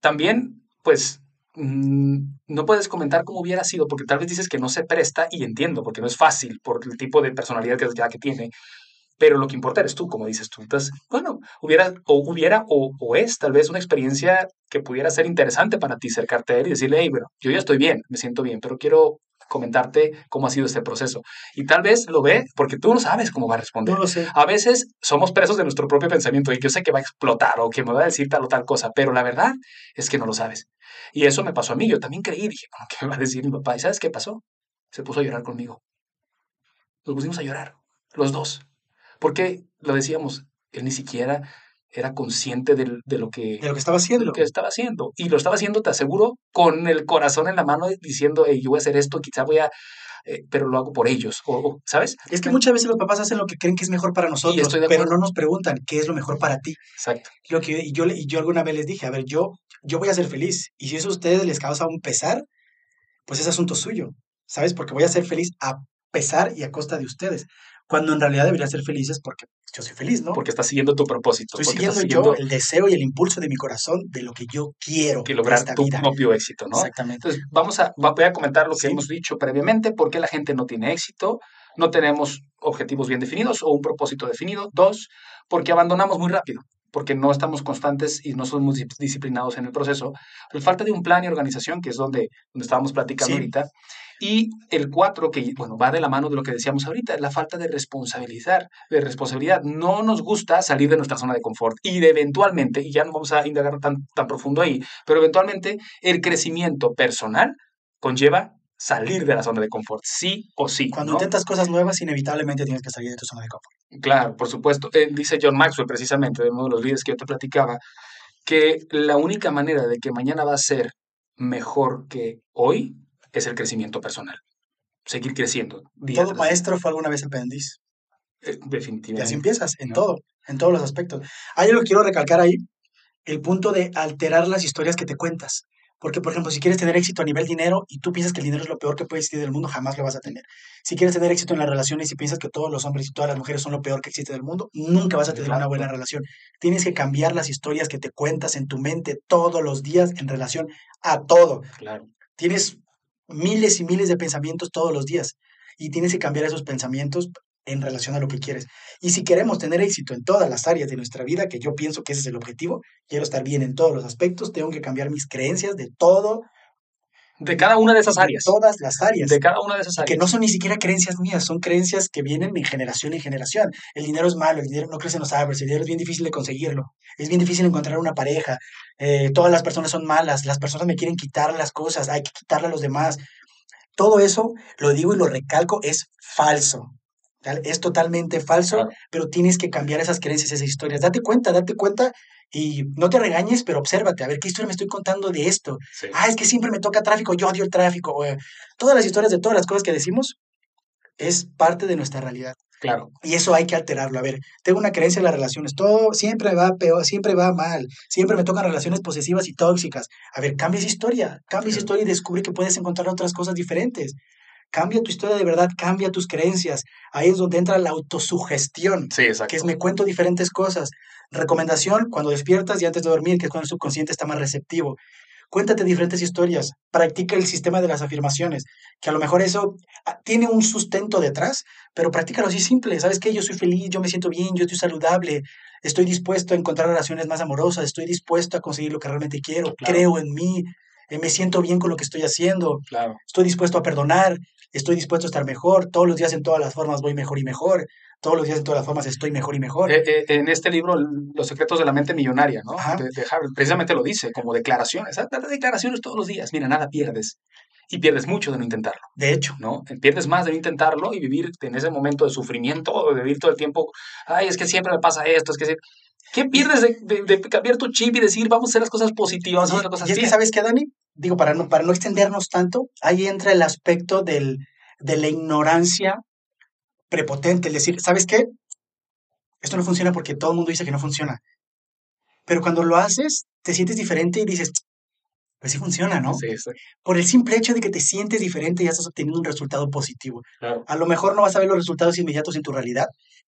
También, pues, mm, no puedes comentar cómo hubiera sido, porque tal vez dices que no se presta y entiendo, porque no es fácil por el tipo de personalidad que, ya que tiene, pero lo que importa eres tú, como dices tú. Entonces, bueno, hubiera o hubiera o, o, es tal vez una experiencia que pudiera ser interesante para ti acercarte a él y decirle, hey, bueno, yo ya estoy bien, me siento bien, pero quiero comentarte cómo ha sido este proceso. Y tal vez lo ve porque tú no sabes cómo va a responder. No lo sé. A veces somos presos de nuestro propio pensamiento y yo sé que va a explotar o que me va a decir tal o tal cosa, pero la verdad es que no lo sabes. Y eso me pasó a mí. Yo también creí, dije, ¿cómo que me va a decir mi papá? ¿Y sabes qué pasó? Se puso a llorar conmigo. Nos pusimos a llorar, los dos. Porque lo decíamos, él ni siquiera era consciente de, lo que, de lo que estaba haciendo. lo que estaba haciendo. Y lo estaba haciendo, te aseguro, con el corazón en la mano diciendo, yo voy a hacer esto, quizá voy a... Eh, pero lo hago por ellos, o, ¿sabes? Es que muchas veces los papás hacen lo que creen que es mejor para nosotros, pero no nos preguntan qué es lo mejor para ti. Exacto. Lo que, y, yo, y yo alguna vez les dije, a ver, yo, yo voy a ser feliz, y si eso a ustedes les causa un pesar, pues es asunto suyo, ¿sabes? Porque voy a ser feliz a pesar y a costa de ustedes cuando en realidad debería ser felices porque yo soy feliz, ¿no? Porque estás siguiendo tu propósito. Estoy siguiendo, yo el deseo y el impulso de mi corazón de lo que yo quiero. Que lograr tu propio éxito, ¿no? Exactamente. Entonces, vamos a, voy a comentar lo que hemos dicho previamente, por qué la gente no tiene éxito, no tenemos objetivos bien definidos o un propósito definido. Dos, porque abandonamos muy rápido porque no estamos constantes y no somos disciplinados en el proceso. La falta de un plan y organización, que es donde, donde estábamos platicando ahorita. Y el cuatro, que bueno, va de la mano de lo que decíamos ahorita, la falta de responsabilizar, de responsabilidad. No nos gusta salir de nuestra zona de confort y de eventualmente, y ya no vamos a indagar tan, tan profundo ahí, pero eventualmente el crecimiento personal conlleva salir de la zona de confort, sí o sí. Cuando intentas cosas nuevas, inevitablemente tienes que salir de tu zona de confort. Claro, por supuesto. Eh, dice John Maxwell, precisamente, de uno de los líderes que yo te platicaba, que la única manera de que mañana va a ser mejor que hoy es el crecimiento personal. Seguir creciendo. todo maestro fue alguna vez aprendiz. Eh, definitivamente. Y así empiezas, en todo, en todos los aspectos. Hay algo que quiero recalcar ahí, el punto de alterar las historias que te cuentas. Porque, por ejemplo, si quieres tener éxito a nivel dinero y tú piensas que el dinero es lo peor que puede existir del mundo, jamás lo vas a tener. Si quieres tener éxito en las relaciones y piensas que todos los hombres y todas las mujeres son lo peor que existe del mundo, nunca vas a tener una buena relación. Tienes que cambiar las historias que te cuentas en tu mente todos los días en relación a todo. Claro. Tienes miles y miles de pensamientos todos los días y tienes que cambiar esos pensamientos en relación a lo que quieres. Y si queremos tener éxito en todas las áreas de nuestra vida, que yo pienso que ese es el objetivo, quiero estar bien en todos los aspectos, tengo que cambiar mis creencias de todo. De cada una de esas áreas. De todas las áreas. De cada una de esas áreas. Que no son ni siquiera creencias mías, son creencias que vienen de generación en generación. El dinero es malo, el dinero no crece en los árboles, el dinero es bien difícil de conseguirlo, es bien difícil encontrar una pareja, eh, todas las personas son malas, las personas me quieren quitar las cosas, hay que quitarle a los demás. Todo eso, lo digo y lo recalco, es falso. Es totalmente falso, pero tienes que cambiar esas creencias, esas historias. Date cuenta, date cuenta y no te regañes, pero obsérvate, a ver qué historia me estoy contando de esto. Ah, es que siempre me toca tráfico, yo odio el tráfico. todas las historias de todas las cosas que decimos, es parte de nuestra realidad. Claro. Y eso hay que alterarlo. A ver, tengo una creencia en las relaciones. Todo siempre va peor, siempre va mal. Siempre me tocan relaciones posesivas y tóxicas. A ver, cambia esa historia. Cambia esa historia y descubre que puedes encontrar otras cosas diferentes. Cambia tu historia de verdad, cambia tus creencias. Ahí es donde entra la autosugestión, Sí, exacto. que es me cuento diferentes cosas. Recomendación, cuando despiertas y antes de dormir, que es cuando el subconsciente está más receptivo. Cuéntate diferentes historias, practica el sistema de las afirmaciones, que a lo mejor eso ah, tiene un sustento detrás, pero practícalo así simple. ¿Sabes qué? Yo soy feliz, yo me siento bien, yo estoy saludable, estoy dispuesto a encontrar relaciones más amorosas, estoy dispuesto a conseguir lo que realmente quiero, Claro. creo en mí, eh, me siento bien con lo que estoy haciendo, Claro. estoy dispuesto a perdonar, estoy dispuesto a estar mejor, todos los días en todas las formas voy mejor y mejor, todos los días en todas las formas estoy mejor y mejor. Eh, eh, en este libro, Los secretos de la mente millonaria, ¿no? De, de Harvard, precisamente lo dice, como declaraciones. Haz declaraciones todos los días. Mira, nada pierdes. Y pierdes mucho de no intentarlo, De hecho, ¿no? Pierdes más de no intentarlo y vivir en ese momento de sufrimiento de vivir todo el tiempo, ay, es que siempre me pasa esto, es que... sí". ¿Qué pierdes de, de- de cambiar tu chip y decir, vamos a hacer las cosas positivas, vamos a hacer las Y, cosas y es que, bien"? ¿sabes qué, Dani? Digo, para no, para no extendernos tanto, ahí entra el aspecto del, de la ignorancia prepotente, es decir, ¿sabes qué? Esto no funciona porque todo el mundo dice que no funciona. Pero cuando lo haces, te sientes diferente y dices, pues sí funciona, ¿no? Sí, sí, Por el simple hecho de que te sientes diferente ya estás obteniendo un resultado positivo. claro. A lo mejor no vas a ver los resultados inmediatos en tu realidad,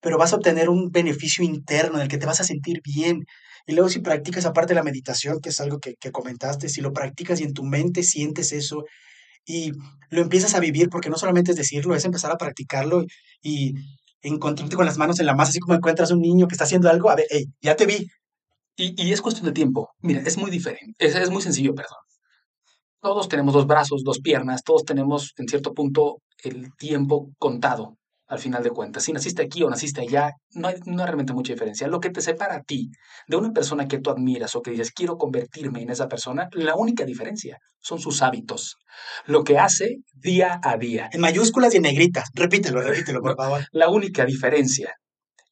pero vas a obtener un beneficio interno en el que te vas a sentir bien. Y luego si practicas aparte la meditación, que es algo que, que comentaste, si lo practicas y en tu mente sientes eso y lo empiezas a vivir, porque no solamente es decirlo, es empezar a practicarlo y, encontrarte con las manos en la masa, así como encuentras un niño que está haciendo algo, a ver, hey, ya te vi. Y, y es cuestión de tiempo. Mira, es muy diferente. Es, es muy sencillo, perdón. Todos tenemos dos brazos, dos piernas, todos tenemos en cierto punto el tiempo contado, al final de cuentas. Si naciste aquí o naciste allá, no hay, no hay realmente mucha diferencia. Lo que te separa a ti de una persona que tú admiras o que dices, quiero convertirme en esa persona, la única diferencia son sus hábitos. Lo que hace día a día. En mayúsculas y en negritas. Repítelo, repítelo, por (laughs) favor. La única diferencia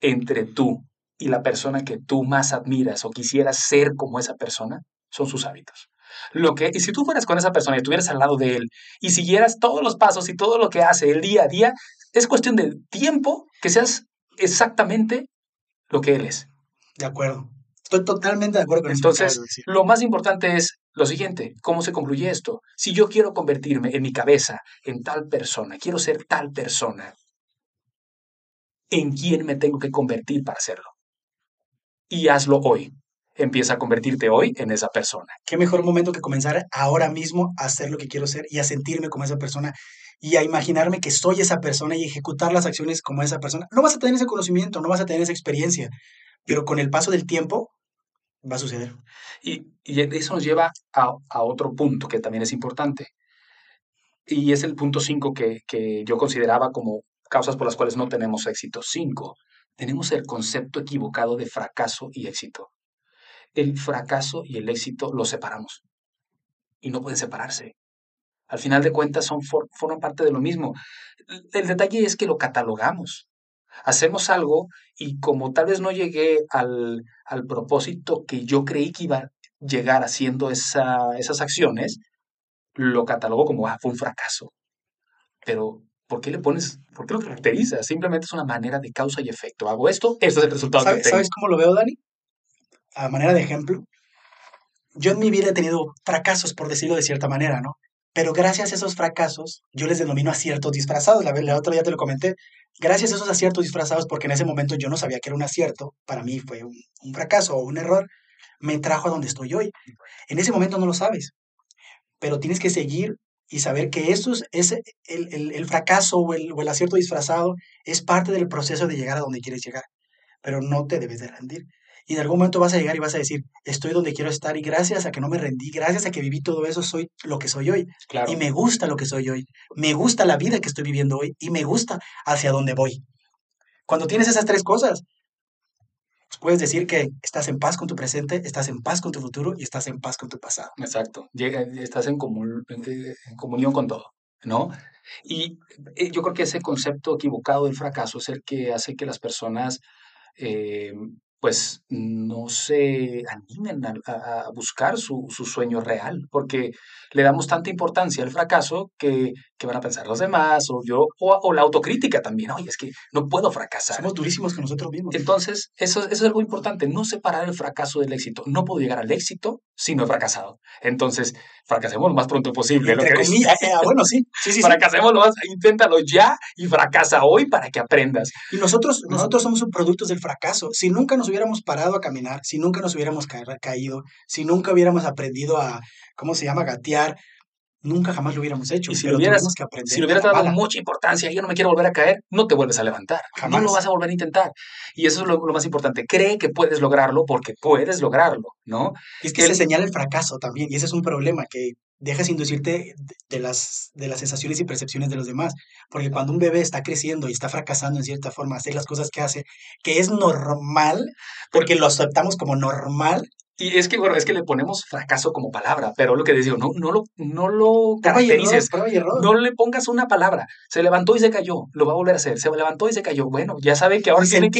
entre tú y la persona que tú más admiras o quisieras ser como esa persona son sus hábitos. Lo que, y si tú fueras con esa persona y estuvieras al lado de él y siguieras todos los pasos y todo lo que hace el día a día, es cuestión de tiempo que seas exactamente lo que él es. De acuerdo. Estoy totalmente de acuerdo con eso Entonces, lo más importante es lo siguiente, ¿cómo se concluye esto? Si yo quiero convertirme en mi cabeza en tal persona, quiero ser tal persona, ¿en quién me tengo que convertir para hacerlo? Y hazlo hoy. Empieza a convertirte hoy en esa persona. qué mejor momento que comenzar ahora mismo a hacer lo que quiero ser y a sentirme como esa persona y a imaginarme que soy esa persona y ejecutar las acciones como esa persona. No vas a tener ese conocimiento, no vas a tener esa experiencia, pero con el paso del tiempo va a suceder. Y, y eso nos lleva a, a otro punto que también es importante. Y es el punto 5 que, que yo consideraba como causas por las cuales no tenemos éxito. 5. Tenemos el concepto equivocado de fracaso y éxito. El fracaso y el éxito los separamos. Y no pueden separarse. Al final de cuentas son, for- forman parte de lo mismo. El- detalle es que lo catalogamos. Hacemos algo y como tal vez no llegué al, al propósito que yo creí que iba a llegar haciendo esa- esas acciones, lo catalogo como, ah, fue un fracaso. Pero, ¿por qué le pones, por qué lo caracterizas? Simplemente es una manera de causa y efecto. Hago esto, este es el resultado que ¿Sabes, tengo. ¿Sabes cómo lo veo, Dani? A manera de ejemplo, yo en mi vida he tenido fracasos, por decirlo de cierta manera, ¿no? Pero gracias a esos fracasos, yo les denomino aciertos disfrazados. La, la otra día te lo comenté. Gracias a esos aciertos disfrazados, porque en ese momento yo no sabía que era un acierto, para mí fue un, fracaso o un error, me trajo a donde estoy hoy. En ese momento no lo sabes, pero tienes que seguir y saber que eso es, el- el fracaso o el, o el acierto disfrazado es parte del proceso de llegar a donde quieres llegar, pero no te debes de rendir. Y en algún momento vas a llegar y vas a decir, estoy donde quiero estar y gracias a que no me rendí, gracias a que viví todo eso, soy lo que soy hoy. Claro. Y me gusta lo que soy hoy, me gusta la vida que estoy viviendo hoy y me gusta hacia dónde voy. Cuando tienes esas tres cosas, puedes decir que estás en paz con tu presente, estás en paz con tu futuro y estás en paz con tu pasado. Exacto. Estás en, comun- en- en comunión con todo, ¿no? Y eh, yo creo que ese concepto equivocado del fracaso es el que hace que las personas eh, pues no se animen a, buscar su, sueño real, porque le damos tanta importancia al fracaso que, que van a pensar los demás, o yo, o, o, la autocrítica también, oye, es que no puedo fracasar. Somos durísimos con nosotros mismos. Entonces, eso, eso es algo importante, no separar el fracaso del éxito. No puedo llegar al éxito si no he fracasado. Entonces, fracasemos lo más pronto posible. Entre lo que comillas, eh, (laughs) bueno, sí. sí, sí fracasemos lo más, inténtalo ya y fracasa hoy para que aprendas. Y nosotros, nosotros somos productos del fracaso. Si nunca nos hubiéramos parado a caminar, si nunca nos hubiéramos ca caído, si nunca hubiéramos aprendido a, ¿cómo se llama?, gatear, nunca jamás lo hubiéramos hecho. Y si lo hubieras, que aprender si lo hubieras dado mucha importancia, yo no me quiero volver a caer, no te vuelves a levantar. Jamás. No lo vas a volver a intentar. Y eso es lo, lo más importante. Cree que puedes lograrlo porque puedes lograrlo, ¿no? Y es que el, se señala el fracaso también, y ese es un problema, que dejas inducirte de las, de las sensaciones y percepciones de los demás. Porque cuando un bebé está creciendo y está fracasando en cierta forma, hacer las cosas que hace, que es normal, porque lo aceptamos como normal, y es que, bueno, es que le ponemos fracaso como palabra, pero lo que digo, no, no lo, no lo caracterices, error, error. no le pongas una palabra. Se levantó y se cayó, lo va a volver a hacer. Se levantó y se cayó. Bueno, ya sabe que ahora tiene,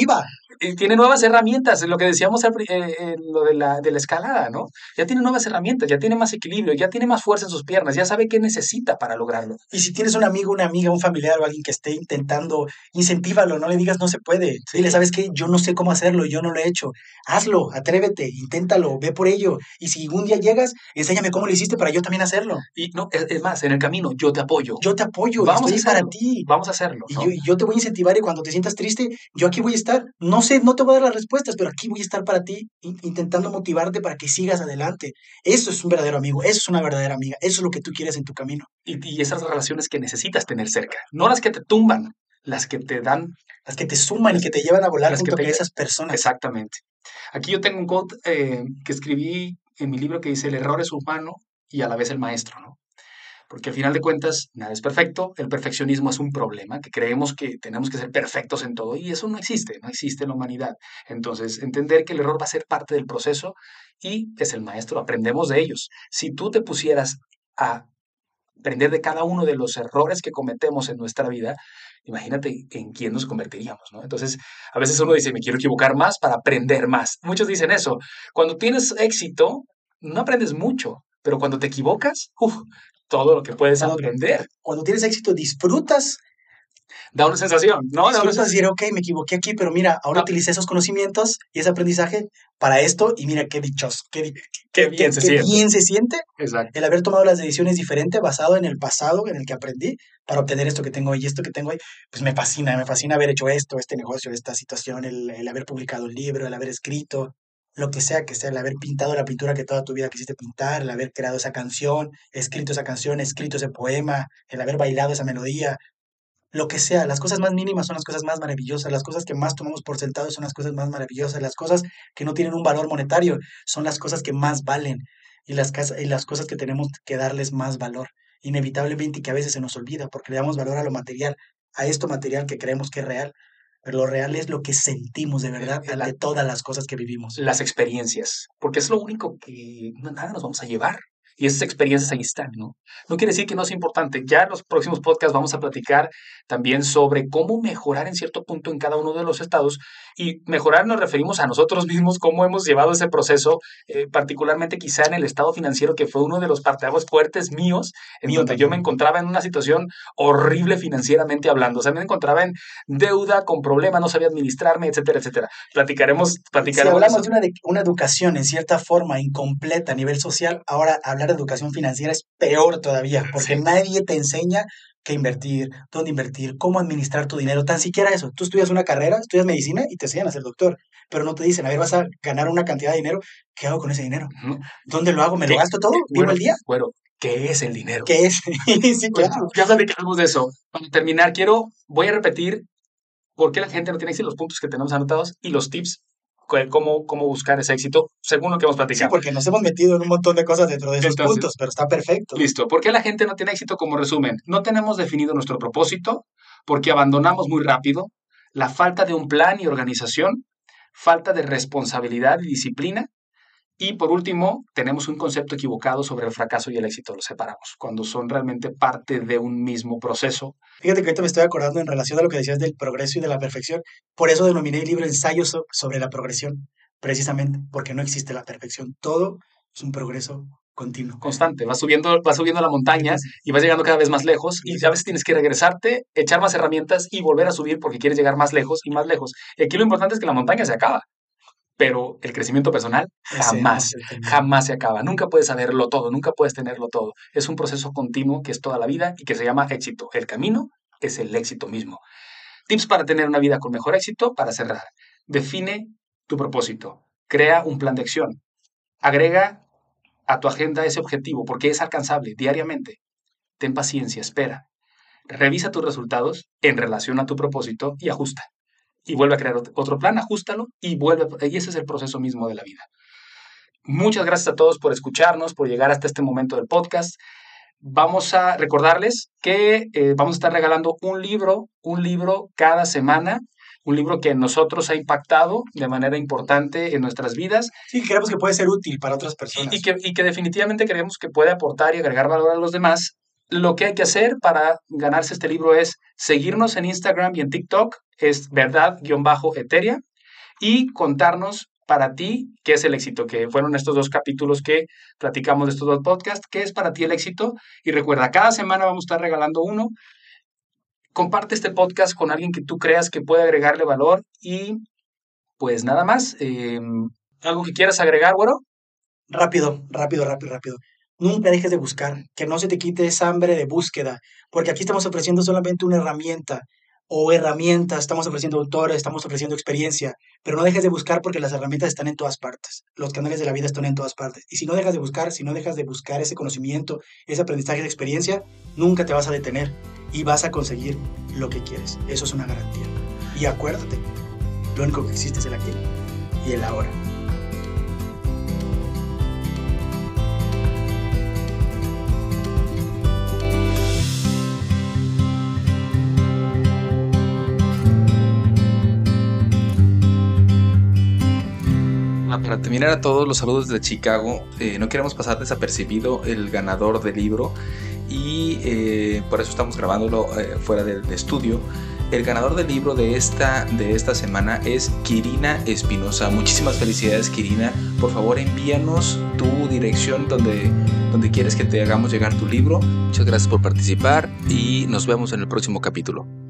tiene nuevas herramientas, lo que decíamos en eh, lo de la, de la escalada, ¿no? Ya tiene nuevas herramientas, ya tiene más equilibrio, ya tiene más fuerza en sus piernas, ya sabe qué necesita para lograrlo. Y si tienes un amigo, una amiga, un familiar o alguien que esté intentando, incentívalo, no le digas no se puede. Sí. Dile, ¿sabes qué? Yo no sé cómo hacerlo, yo no lo he hecho. Hazlo, atrévete, inténtalo, ve por ello. Y si un día llegas, enséñame cómo lo hiciste para yo también hacerlo. Y no, es, es más, en el camino, yo te apoyo. Yo te apoyo, vamos a para ti. Vamos a hacerlo. ¿no? Y yo, yo, te voy a incentivar y cuando te sientas triste, yo aquí voy a estar. No sé, no te voy a dar las respuestas, pero aquí voy a estar para ti, intentando motivarte para que sigas adelante. Eso es un verdadero amigo, eso es una verdadera amiga, eso es lo que tú quieres en tu camino. Y, y esas relaciones que necesitas tener cerca, no las que te tumban, las que te dan, las que te suman y que te llevan a volar las junto que te... con esas personas. Exactamente. Aquí yo tengo un quote eh, que escribí en mi libro que dice, el error es humano y a la vez el maestro, ¿no? Porque al final de cuentas, nada es perfecto, el perfeccionismo es un problema, que creemos que tenemos que ser perfectos en todo y eso no existe, no existe en la humanidad. Entonces, entender que el error va a ser parte del proceso y es el maestro, aprendemos de ellos. Si tú te pusieras a aprender de cada uno de los errores que cometemos en nuestra vida, imagínate en quién nos convertiríamos, ¿no? Entonces, a veces uno dice, me quiero equivocar más para aprender más. Muchos dicen eso. Cuando tienes éxito, no aprendes mucho, pero cuando te equivocas, todo lo que puedes cuando, aprender. Cuando tienes éxito, disfrutas. Da una sensación, ¿no? Da una sensación. decir, ok, me equivoqué aquí, pero mira, ahora no. utilicé esos conocimientos y ese aprendizaje para esto y mira qué dichoso, qué, qué, qué bien, se, qué siente. bien se siente. Exacto. El haber tomado las decisiones diferentes basado en el pasado en el que aprendí para obtener esto que tengo hoy y esto que tengo hoy, pues me fascina, me fascina haber hecho esto, este negocio, esta situación, el, el haber publicado un libro, el haber escrito, lo que sea que sea, el haber pintado la pintura que toda tu vida quisiste pintar, el haber creado esa canción, escrito esa canción, escrito ese poema, el haber bailado esa melodía, lo que sea, las cosas más mínimas son las cosas más maravillosas, las cosas que más tomamos por sentado son las cosas más maravillosas, las cosas que no tienen un valor monetario son las cosas que más valen y las, y las cosas que tenemos que darles más valor, inevitablemente y que a veces se nos olvida porque le damos valor a lo material, a esto material que creemos que es real, pero lo real es lo que sentimos de verdad ante la, todas las cosas que vivimos. Las experiencias, porque es lo único que nada nos vamos a llevar. Y esas experiencias ahí están, ¿no? No quiere decir que no es importante. Ya en los próximos podcasts vamos a platicar también sobre cómo mejorar en cierto punto en cada uno de los estados. Y mejorar nos referimos a nosotros mismos, cómo hemos llevado ese proceso, eh, particularmente quizá en el estado financiero, que fue uno de los parteaguas fuertes míos, en Mío donde también. yo me encontraba en una situación horrible financieramente hablando. O sea, me encontraba en deuda, con problemas, no sabía administrarme, etcétera, etcétera. Platicaremos, platicaremos. Si hablamos de una, de una educación en cierta forma incompleta a nivel social, ahora hablar de educación financiera es peor todavía, porque sí. nadie te enseña qué invertir, dónde invertir, cómo administrar tu dinero, tan siquiera eso. Tú estudias una carrera, estudias medicina y te enseñan a ser doctor, pero no te dicen, a ver, vas a ganar una cantidad de dinero, ¿qué hago con ese dinero? ¿Dónde lo hago? ¿Me lo gasto todo? ¿Vivo el día? Bueno, ¿qué es el dinero? ¿Qué es? (laughs) sí, Pues, claro. ya platicamos de eso. Para terminar, quiero, voy a repetir por qué la gente no tiene éxito, los puntos que tenemos anotados y los tips cómo, cómo buscar ese éxito según lo que hemos platicado. Sí, porque nos hemos metido en un montón de cosas dentro de esos Entonces, puntos, pero está perfecto. Listo. ¿Por qué la gente no tiene éxito? Como resumen, no tenemos definido nuestro propósito, porque abandonamos muy rápido, la falta de un plan y organización, falta de responsabilidad y disciplina, y por último, tenemos un concepto equivocado sobre el fracaso y el éxito, los separamos, cuando son realmente parte de un mismo proceso. Fíjate que ahorita me estoy acordando en relación a lo que decías del progreso y de la perfección, por eso denominé el libro Ensayos sobre la progresión, precisamente porque no existe la perfección. Todo es un progreso continuo. Constante, vas subiendo, vas subiendo la montaña y vas llegando cada vez más lejos y a veces tienes que regresarte, echar más herramientas y volver a subir porque quieres llegar más lejos y más lejos. Y aquí lo importante es que la montaña se acaba, pero el crecimiento personal jamás, jamás se acaba. Nunca puedes saberlo todo, nunca puedes tenerlo todo. Es un proceso continuo que es toda la vida y que se llama éxito. El camino es el éxito mismo. Tips para tener una vida con mejor éxito, para cerrar. Define tu propósito. Crea un plan de acción. Agrega a tu agenda ese objetivo porque es alcanzable diariamente. Ten paciencia, espera. Revisa tus resultados en relación a tu propósito y ajusta. Y vuelve a crear otro plan, ajustalo y vuelve. Y ese es el proceso mismo de la vida. Muchas gracias a todos por escucharnos, por llegar hasta este momento del podcast. Vamos a recordarles que eh, vamos a estar regalando un libro, un libro cada semana un libro que nosotros ha impactado de manera importante en nuestras vidas. Sí, creemos que puede ser útil para otras personas. Y, que, y que definitivamente creemos que puede aportar y agregar valor a los demás. Lo que hay que hacer para ganarse este libro es seguirnos en Instagram y en TikTok, es verdad-eteria, y contarnos para ti qué es el éxito, que fueron estos dos capítulos que platicamos de estos dos podcasts, qué es para ti el éxito. Y recuerda, cada semana vamos a estar regalando uno comparte este podcast con alguien que tú creas que puede agregarle valor y pues nada más. Em, ¿Algo que quieras agregar, güero? Rápido, rápido, rápido, rápido. Nunca dejes de buscar, que no se te quite esa hambre de búsqueda, porque aquí estamos ofreciendo solamente una herramienta o herramientas, estamos ofreciendo autores, estamos ofreciendo experiencia, pero no dejes de buscar porque las herramientas están en todas partes, los canales de la vida están en todas partes. Y si no dejas de buscar, si no dejas de buscar ese conocimiento, ese aprendizaje, esa experiencia, nunca te vas a detener y vas a conseguir lo que quieres. Eso es una garantía. Y acuérdate, lo único que existe es el aquí y el ahora. Para terminar a todos los saludos de Chicago, eh, no queremos pasar desapercibido el ganador del libro y eh, por eso estamos grabándolo eh, fuera del estudio. El ganador del libro de esta, de esta semana es Kirina Espinosa. Muchísimas felicidades Kirina. Por favor envíanos tu dirección donde, donde quieres que te hagamos llegar tu libro. Muchas gracias por participar y nos vemos en el próximo capítulo.